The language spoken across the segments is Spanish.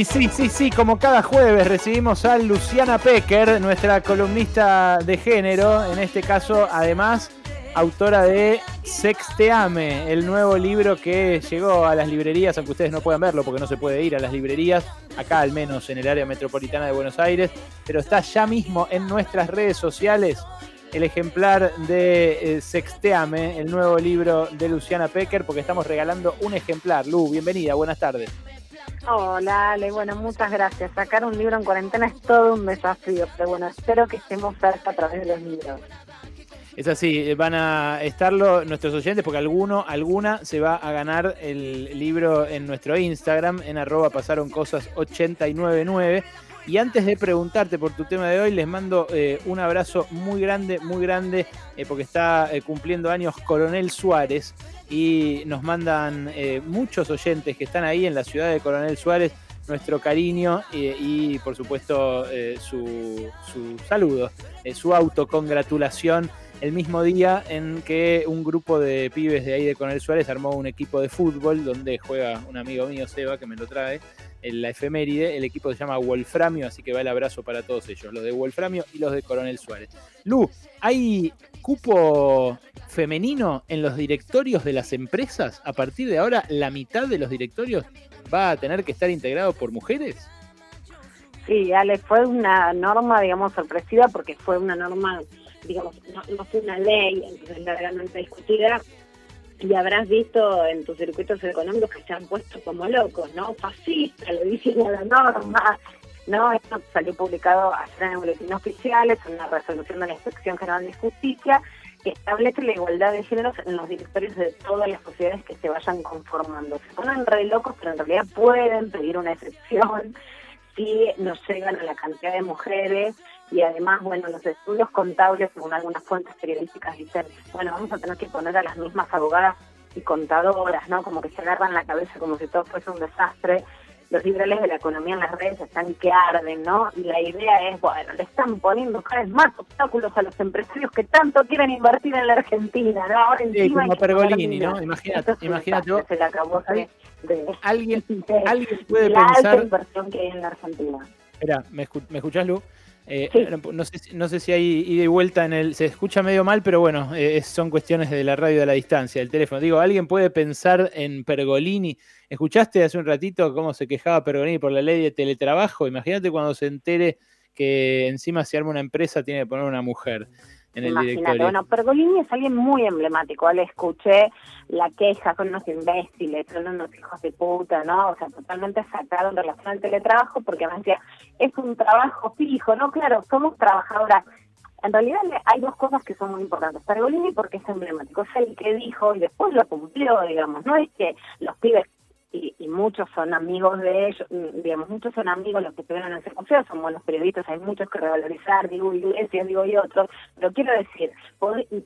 Y sí, sí, sí, como cada jueves recibimos a Luciana Pecker, nuestra columnista de género, en este caso además autora de Sexteame, el nuevo libro que llegó a las librerías, aunque ustedes no puedan verlo porque no se puede ir a las librerías, acá al menos en el área metropolitana de Buenos Aires, pero está ya mismo en nuestras redes sociales el ejemplar de eh, Sexteame, el nuevo libro de Luciana Pecker, porque estamos regalando un ejemplar. Lu, bienvenida, buenas tardes. Hola, Ale, bueno, muchas gracias. Sacar un libro en cuarentena es todo un desafío, pero bueno, espero que estemos cerca a través de los libros. Es así, eh, van a estarlo nuestros oyentes porque alguno, alguna se va a ganar el libro en nuestro Instagram, en arroba pasaron cosas 899. Y antes de preguntarte por tu tema de hoy, les mando eh, un abrazo muy grande, muy grande, eh, porque está cumpliendo años Coronel Suárez. Y nos mandan muchos oyentes que están ahí en la ciudad de Coronel Suárez nuestro cariño y, por supuesto su, su, saludo, su autocongratulación. El mismo día en que un grupo de pibes de ahí de Conel Suárez armó un equipo de fútbol donde juega un amigo mío, Seba, que me lo trae, en la efeméride. El equipo se llama Wolframio, así que va el abrazo para todos ellos, los de Wolframio y los de Coronel Suárez. Lu, ¿hay cupo femenino en los directorios de las empresas? A partir de ahora, la mitad de los directorios va a tener que estar integrado por mujeres. Sí, Ale, fue una norma, digamos, sorpresiva porque fue una norma digamos, no, fue una ley, entonces largamente discutida, y habrás visto en tus circuitos económicos que se han puesto como locos, ¿no? Fascista, lo dicen la norma, ¿no? Esto salió publicado ayer en boletín oficial, es una resolución de la Inspección General de Justicia que establece la igualdad de géneros en los directorios de todas las sociedades que se vayan conformando. Se ponen re locos, pero en realidad pueden pedir una excepción si no llegan a la cantidad de mujeres y además, bueno, los estudios contables, según algunas fuentes periodísticas, dicen, bueno, vamos a tener que poner a las mismas abogadas y contadoras, ¿no? Como que se agarran la cabeza como si todo fuese un desastre. Los liberales de la economía en las redes están que arden, ¿no? Y la idea es, bueno, le están poniendo cada vez más obstáculos a los empresarios que tanto quieren invertir en la Argentina, ¿no? Ahora sí, como Pergolini, ¿no? Imagínate, imagínate. Se la acabó de, ¿Alguien, alguien puede la pensar... alta inversión que hay en la Argentina. Espera, ¿me, ¿me escuchás, Lu? Eh, no, sé, no sé si hay ida y vuelta en el. Se escucha medio mal, pero bueno, eh, son cuestiones de la radio de la distancia, el teléfono. Digo, ¿alguien puede pensar en Pergolini? ¿Escuchaste hace un ratito cómo se quejaba Pergolini por la ley de teletrabajo? Imagínate cuando se entere que encima si arma una empresa tiene que poner una mujer en el Imagínate, bueno, Pergolini es alguien muy emblemático. Le escuché la queja con unos imbéciles, son unos hijos de puta, ¿no? O sea, totalmente sacado en relación al teletrabajo, porque me decía, es un trabajo fijo, ¿no? Claro, somos trabajadoras. En realidad hay dos cosas que son muy importantes. Pergolini porque es emblemático, es el que dijo y después lo cumplió, digamos. No es que los pibes y, y, muchos son amigos de ellos, mm, digamos, muchos son amigos los que estuvieron en ese consejo, son buenos periodistas, hay muchos que revalorizar, digo Iglesias, digo y otros, pero quiero decir,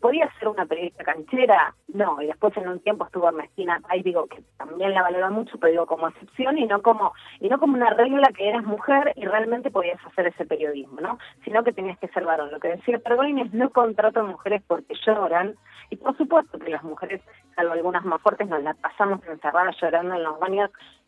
¿podía ser una periodista canchera? No, y después en un tiempo estuvo Ernestina ahí digo que también la valora mucho, pero digo como excepción y no como y no como una regla que eras mujer y realmente podías hacer ese periodismo, ¿no? Sino que tenías que ser varón. Lo que decía Pergolini es no contrato mujeres porque lloran, y por supuesto que las mujeres, salvo algunas más fuertes, nos las pasamos encerradas llorando en los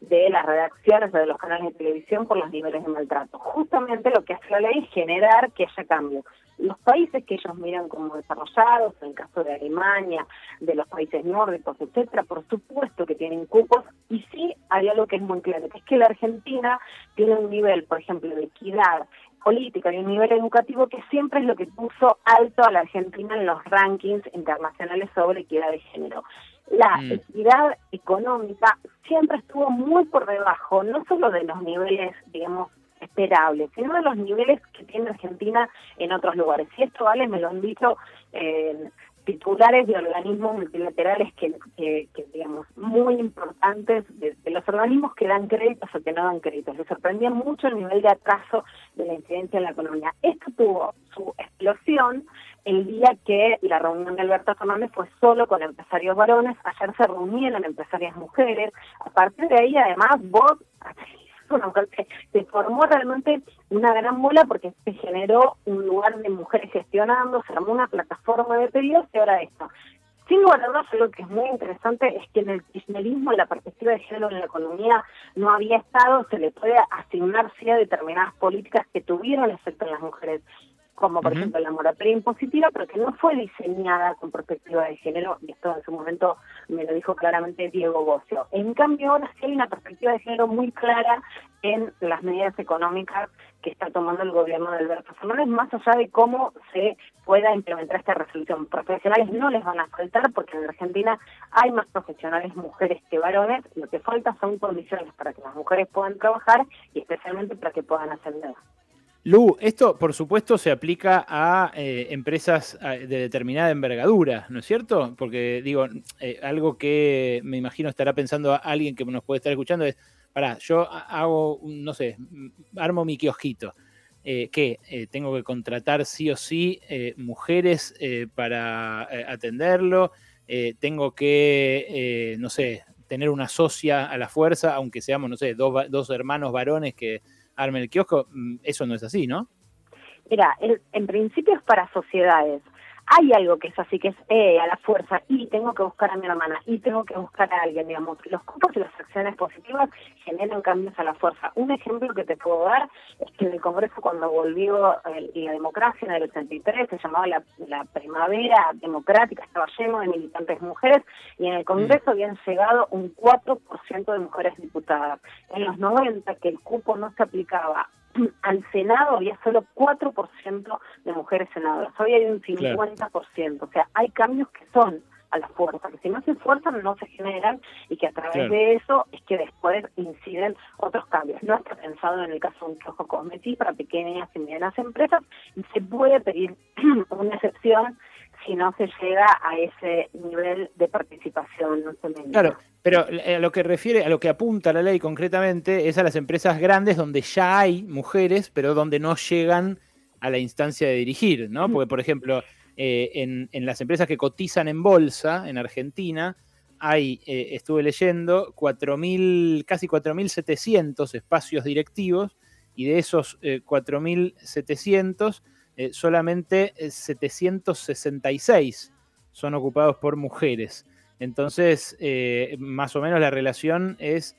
de las redacciones o de los canales de televisión por los niveles de maltrato. Justamente lo que hace la ley es generar que haya cambio. Los países que ellos miran como desarrollados, en el caso de Alemania, de los países nórdicos, etcétera, por supuesto que tienen cupos y sí hay algo que es muy claro, que es que la Argentina tiene un nivel, por ejemplo, de equidad política y un nivel educativo que siempre es lo que puso alto a la Argentina en los rankings internacionales sobre equidad de género. La mm. equidad económica siempre estuvo muy por debajo, no solo de los niveles, digamos, esperables, sino de los niveles que tiene Argentina en otros lugares. Y esto, vale, me lo han dicho eh, titulares de organismos multilaterales que, digamos, muy importantes, de, los organismos que dan créditos o que no dan créditos. Les sorprendía mucho el nivel de atraso de la incidencia en la economía. Esto tuvo su explosión el día que la reunión de Alberto Fernández fue solo con empresarios varones, ayer se reunieron empresarias mujeres, a partir de ahí además vos bueno, se formó realmente una gran bola porque se generó un lugar de mujeres gestionando, se armó una plataforma de pedidos y ahora esto. Sin lugar lo que es muy interesante es que en el kirchnerismo la perspectiva de género en la economía no había estado, se le puede asignar sí a determinadas políticas que tuvieron efecto en las mujeres como por ejemplo la moratoria impositiva, pero que no fue diseñada con perspectiva de género, y esto en su momento me lo dijo claramente Diego Bocio. En cambio, ahora sí hay una perspectiva de género muy clara en las medidas económicas que está tomando el gobierno de Alberto Fernández, más allá de cómo se pueda implementar esta resolución. Profesionales no les van a faltar porque en Argentina hay más profesionales mujeres que varones, lo que falta son condiciones para que las mujeres puedan trabajar y especialmente para que puedan ascender. Lu, esto por supuesto se aplica a eh, empresas de determinada envergadura, ¿no es cierto? Porque digo, eh, algo que me imagino estará pensando alguien que nos puede estar escuchando es, pará, yo hago, no sé, armo mi kiosquito. Eh, que tengo que contratar sí o sí mujeres para atenderlo, tengo que, no sé, tener una socia a la fuerza, aunque seamos, no sé, dos, dos hermanos varones que armen el kiosco, mm, eso no es así, ¿no? Mira, en principio es para sociedades hay algo que es así, que es eh, a la fuerza, y tengo que buscar a mi hermana, y tengo que buscar a alguien, digamos. Los cupos y las acciones positivas generan cambios a la fuerza. Un ejemplo que te puedo dar es que en el Congreso, cuando volvió la democracia en el 83, se llamaba la, primavera democrática, estaba lleno de militantes mujeres, y en el Congreso habían llegado un 4% de mujeres diputadas. En los 90, que el cupo no se aplicaba al Senado había solo 4% de mujeres senadoras, hoy hay un 50%, o sea, hay cambios que son a la fuerza, que si no se esfuerzan no se generan y que a través de eso es que después inciden otros cambios. No está pensado en el caso de un kiosco cosmético para pequeñas y medianas empresas y se puede pedir una excepción si no se llega a ese nivel de participación femenina. Claro, pero eh, a lo que refiere, a lo que apunta la ley concretamente, es a las empresas grandes donde ya hay mujeres, pero donde no llegan a la instancia de dirigir, ¿no? Porque, por ejemplo, eh, en, las empresas que cotizan en bolsa en Argentina, hay, eh, estuve leyendo, 4.000, casi 4.700 espacios directivos, y de esos 4.700 eh, solamente 766 eh, son ocupados por mujeres. Entonces, eh, más o menos la relación es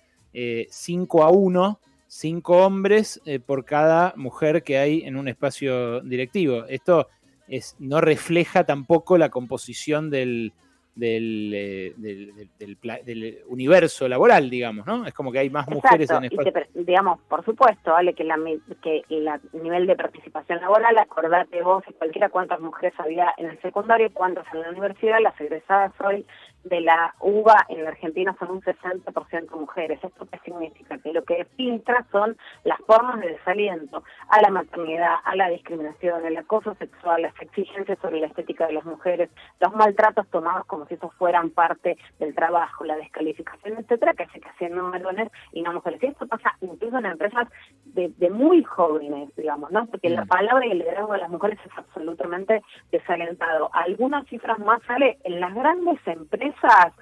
5 a 1, 5 hombres por cada mujer que hay en un espacio directivo. Esto es, no refleja tampoco la composición del, eh, del, del, universo laboral, digamos, ¿no? Es como que hay más mujeres en espacio. digamos, por supuesto, vale, que, la, que el nivel de participación laboral, acordate vos y cualquiera cuántas mujeres había en el secundario, cuántas en la universidad, las egresadas hoy de la UBA en la Argentina son un 60% mujeres. ¿Esto qué significa? Que lo que filtra son las formas de desaliento a la maternidad, a la discriminación, el acoso sexual, las exigencias sobre la estética de las mujeres, los maltratos tomados como si esos fueran parte del trabajo, la descalificación, etcétera, que hace que sean varones y no mujeres. Y esto pasa incluso en empresas de, muy jóvenes, digamos, ¿no? Porque la mm. palabra y el liderazgo de las mujeres es absolutamente desalentado. Algunas cifras más sale en las grandes empresas empresas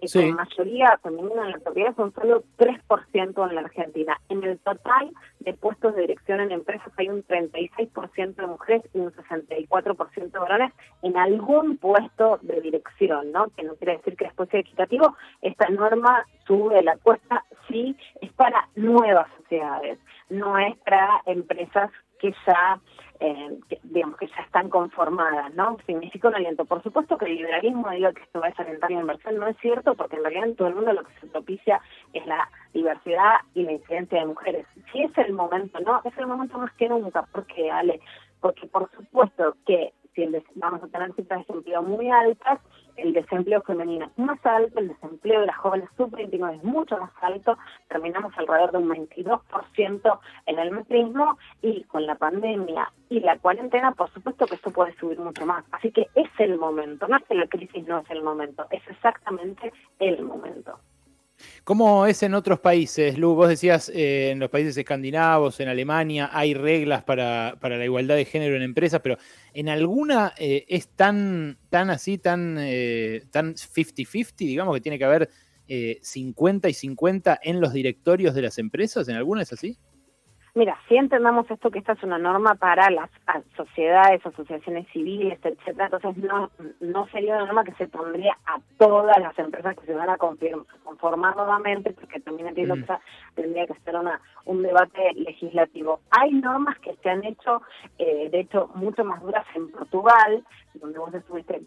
eh, con mayoría femenina en la propiedad son solo 3% en la Argentina. En el total de puestos de dirección en empresas hay un 36% de mujeres y un 64% de varones en algún puesto de dirección, ¿no? Que no quiere decir que después sea equitativo. Esta norma sube la cuesta, sí, es para nuevas sociedades, no es para empresas que ya eh, digamos que ya están conformadas, ¿no? Significa un aliento. Por supuesto que el liberalismo diga que esto va a desalentar la inversión, no es cierto, porque en realidad en todo el mundo lo que se propicia es la diversidad y la incidencia de mujeres. Si es el momento, ¿no? Es el momento más que nunca, porque, Ale, porque por supuesto que si vamos a tener cifras de desempleo muy altas, el desempleo femenino es más alto, el desempleo de las jóvenes sub-29 es mucho más alto, terminamos alrededor de un 22% en el metrismo y con la pandemia y la cuarentena, por supuesto que esto puede subir mucho más. Así que es el momento, no es que la crisis no es el momento, es exactamente el momento. ¿Cómo es en otros países, Lu? Vos decías eh, en los países escandinavos, en Alemania, hay reglas para, la igualdad de género en empresas, pero ¿en alguna eh, es tan, tan así, tan, eh, tan 50-50, digamos, que tiene que haber 50 y 50 en los directorios de las empresas? ¿En alguna es así? Mira, si entendamos esto que esta es una norma para las sociedades, asociaciones civiles, etcétera, entonces no, no sería una norma que se pondría a todas las empresas que se van a conformar nuevamente, porque también entiendo que tendría que ser una, un debate legislativo. Hay normas que se han hecho, eh, de hecho, mucho más duras en Portugal, donde vos estuviste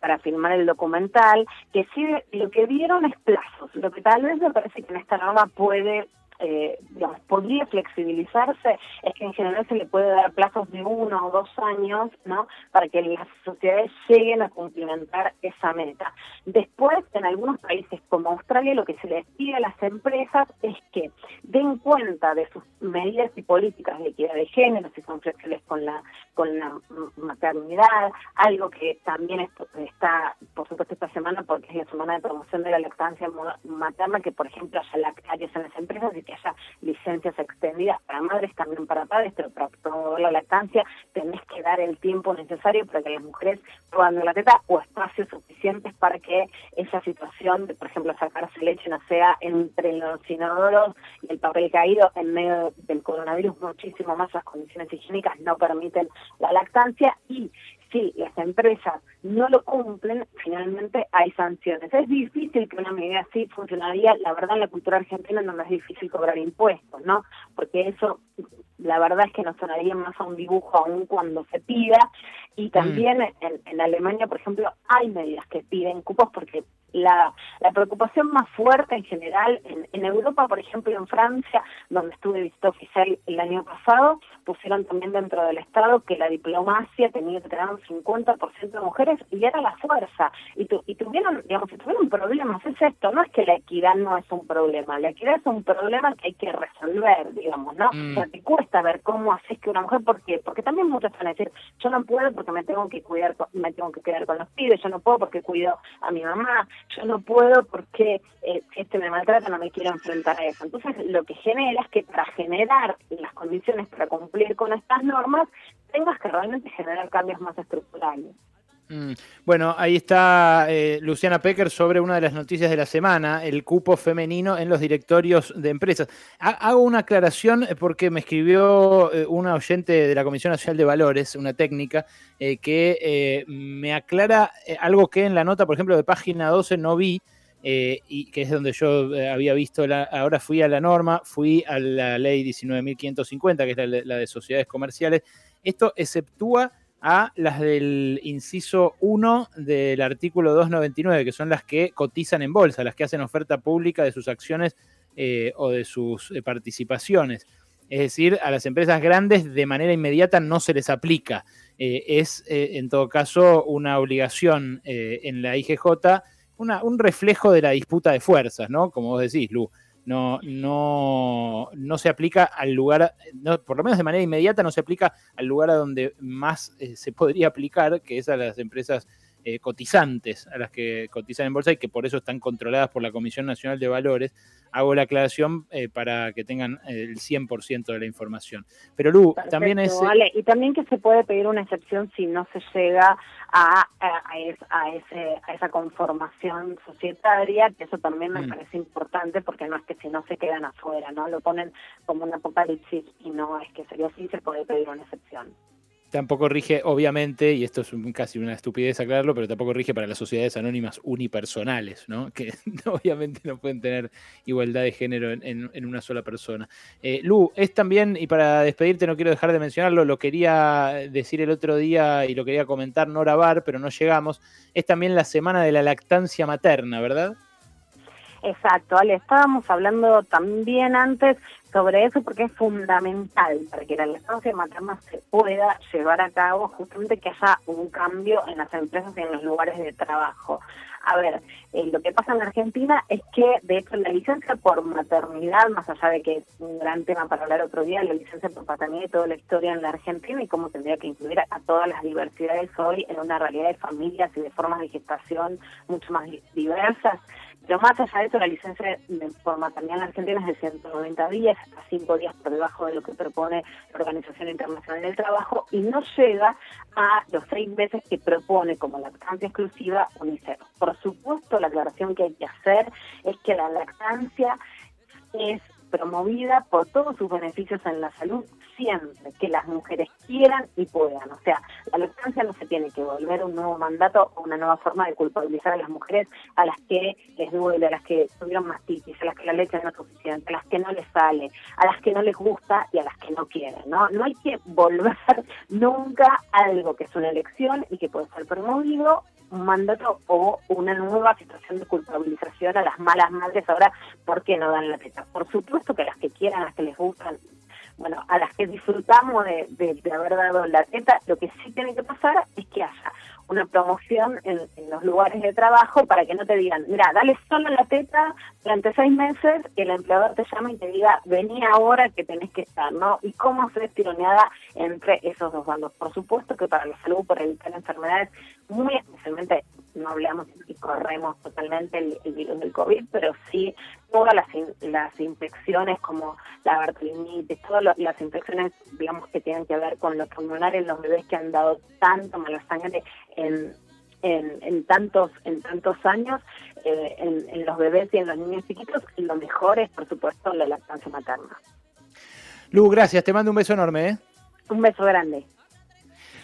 para firmar el documental, que sí lo que dieron es plazos. Lo que tal vez me parece que en esta norma puede eh, digamos, podría flexibilizarse es que en general se le puede dar plazos de uno o dos años, ¿no? Para que las sociedades lleguen a cumplimentar esa meta. Después, en algunos países como Australia, lo que se les pide a las empresas es que den cuenta de sus medidas y políticas de equidad de género, si son flexibles con la con la maternidad, algo que también está, por supuesto, esta semana, porque es la semana de promoción de la lactancia materna, que por ejemplo haya lactarias en las empresas y que haya licencias extendidas para madres, también para padres, pero para promover la lactancia tenés que dar el tiempo necesario para que las mujeres puedan dar la teta o espacios suficientes para que esa situación de, por ejemplo, sacarse leche no sea entre los inodoros y el papel caído en medio del coronavirus, muchísimo más las condiciones higiénicas no permiten la lactancia y si las empresas no lo cumplen, finalmente hay sanciones. Es difícil que una medida así funcionaría, la verdad, en la cultura argentina no es difícil cobrar impuestos, ¿no? Porque eso, la verdad es que nos sonaría más a un dibujo aún cuando se pida. Y mm. también en, en Alemania, por ejemplo, hay medidas que piden cupos porque la, la preocupación más fuerte en general en, en Europa, por ejemplo, en Francia, donde estuve visita oficial el año pasado, pusieron también dentro del Estado que la diplomacia tenía que tener un 50% de mujeres y era la fuerza. Y, y tuvieron, digamos, tuvieron problemas. Es esto, no es que la equidad no es un problema. La equidad es un problema que hay que resolver, digamos, ¿no? Mm. O sea, te cuesta ver cómo haces que una mujer, ¿por qué? Porque también muchos van a decir, yo no puedo porque me tengo que cuidar, me tengo que quedar con los pibes, yo no puedo porque cuido a mi mamá, yo no puedo porque eh, si este me maltrata no me quiero enfrentar a eso. Entonces lo que genera es que para generar las condiciones para cumplir con estas normas tengas que realmente generar cambios más estructurales. Mm. Bueno, ahí está eh, Luciana Pecker sobre una de las noticias de la semana, el cupo femenino en los directorios de empresas. hago una aclaración eh, porque me escribió una oyente de la Comisión Nacional de Valores, una técnica, que me aclara algo que en la nota, por ejemplo, de página 12 no vi, eh, y que es donde yo eh, había visto, la, ahora fui a la norma, fui a la ley 19.550, que es la, de sociedades comerciales. Esto exceptúa a las del inciso 1 del artículo 299, que son las que cotizan en bolsa, las que hacen oferta pública de sus acciones eh, o de sus participaciones. Es decir, a las empresas grandes de manera inmediata no se les aplica. es, en todo caso, una obligación en la IGJ un reflejo de la disputa de fuerzas, ¿no? Como vos decís, Lu. No, no, no se aplica al lugar, por lo menos de manera inmediata, no se aplica al lugar a donde más eh, se podría aplicar, que es a las empresas eh, cotizantes, a las que cotizan en bolsa y que por eso están controladas por la Comisión Nacional de Valores. Hago la aclaración eh, para que tengan el 100% de la información. Pero Lu, también es... Vale. Y también que se puede pedir una excepción si no se llega a, a, ese, a esa conformación societaria, que eso también me mm. parece importante porque no es que si no se quedan afuera, ¿no? Lo ponen como un apocalipsis y no es que sería así, se puede pedir una excepción tampoco rige, obviamente, y esto es casi una estupidez aclararlo, pero tampoco rige para las sociedades anónimas unipersonales, ¿no? Que obviamente no pueden tener igualdad de género en, una sola persona. Eh, Lu, es también, y para despedirte no quiero dejar de mencionarlo, lo quería decir el otro día y lo quería comentar Nora Bar, pero no llegamos, es también la semana de la lactancia materna, ¿verdad? Exacto, Ale, estábamos hablando también antes sobre eso porque es fundamental para que la lactancia materna se pueda llevar a cabo, justamente que haya un cambio en las empresas y en los lugares de trabajo. A ver, eh, lo que pasa en Argentina es que, de hecho, la licencia por maternidad, más allá de que es un gran tema para hablar otro día, la licencia por paternidad y toda la historia en la Argentina y cómo tendría que incluir a, todas las diversidades hoy en una realidad de familias y de formas de gestación mucho más diversas, pero más allá de eso, la licencia por maternidad en Argentina es de 190 días, hasta 5 días por debajo de lo que propone la Organización Internacional del Trabajo y no llega a los seis meses que propone como lactancia exclusiva UNICEF. Por supuesto, la aclaración que hay que hacer es que la lactancia es promovida por todos sus beneficios en la salud siempre, que las mujeres quieran y puedan. O sea, la lactancia no se tiene que volver un nuevo mandato o una nueva forma de culpabilizar a las mujeres a las que les duele, a las que tuvieron mastitis, a las que la leche no es suficiente, a las que no les sale, a las que no les gusta y a las que no quieren, ¿no? No hay que volver nunca algo que es una elección y que puede ser promovido un mandato o una nueva situación de culpabilización a las malas madres ahora porque no dan la teta. Por supuesto que las que quieran, las que les gustan, bueno, a las que disfrutamos de, de, haber dado la teta, lo que sí tiene que pasar es que haya una promoción en, los lugares de trabajo para que no te digan, mira, dale solo la teta durante seis meses, que el empleador te llame y te diga, vení ahora que tenés que estar, ¿no? Y cómo se tironeada entre esos dos bandos. Por supuesto que para la salud, para evitar enfermedades, muy especialmente no hablamos y corremos totalmente el, virus del COVID, pero sí todas las, las infecciones como la bartolinitis, todas las infecciones, digamos, que tienen que ver con lo pulmonar en los bebés que han dado tanto mala sangre en, en, tantos en tantos años, eh, en, en los bebés y en los niños chiquitos, lo mejor es, por supuesto, la lactancia materna. Lu, gracias, te mando un beso enorme. ¿eh? Un beso grande.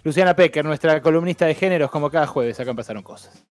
Luciana Pecker, nuestra columnista de géneros, como cada jueves, acá pasaron cosas.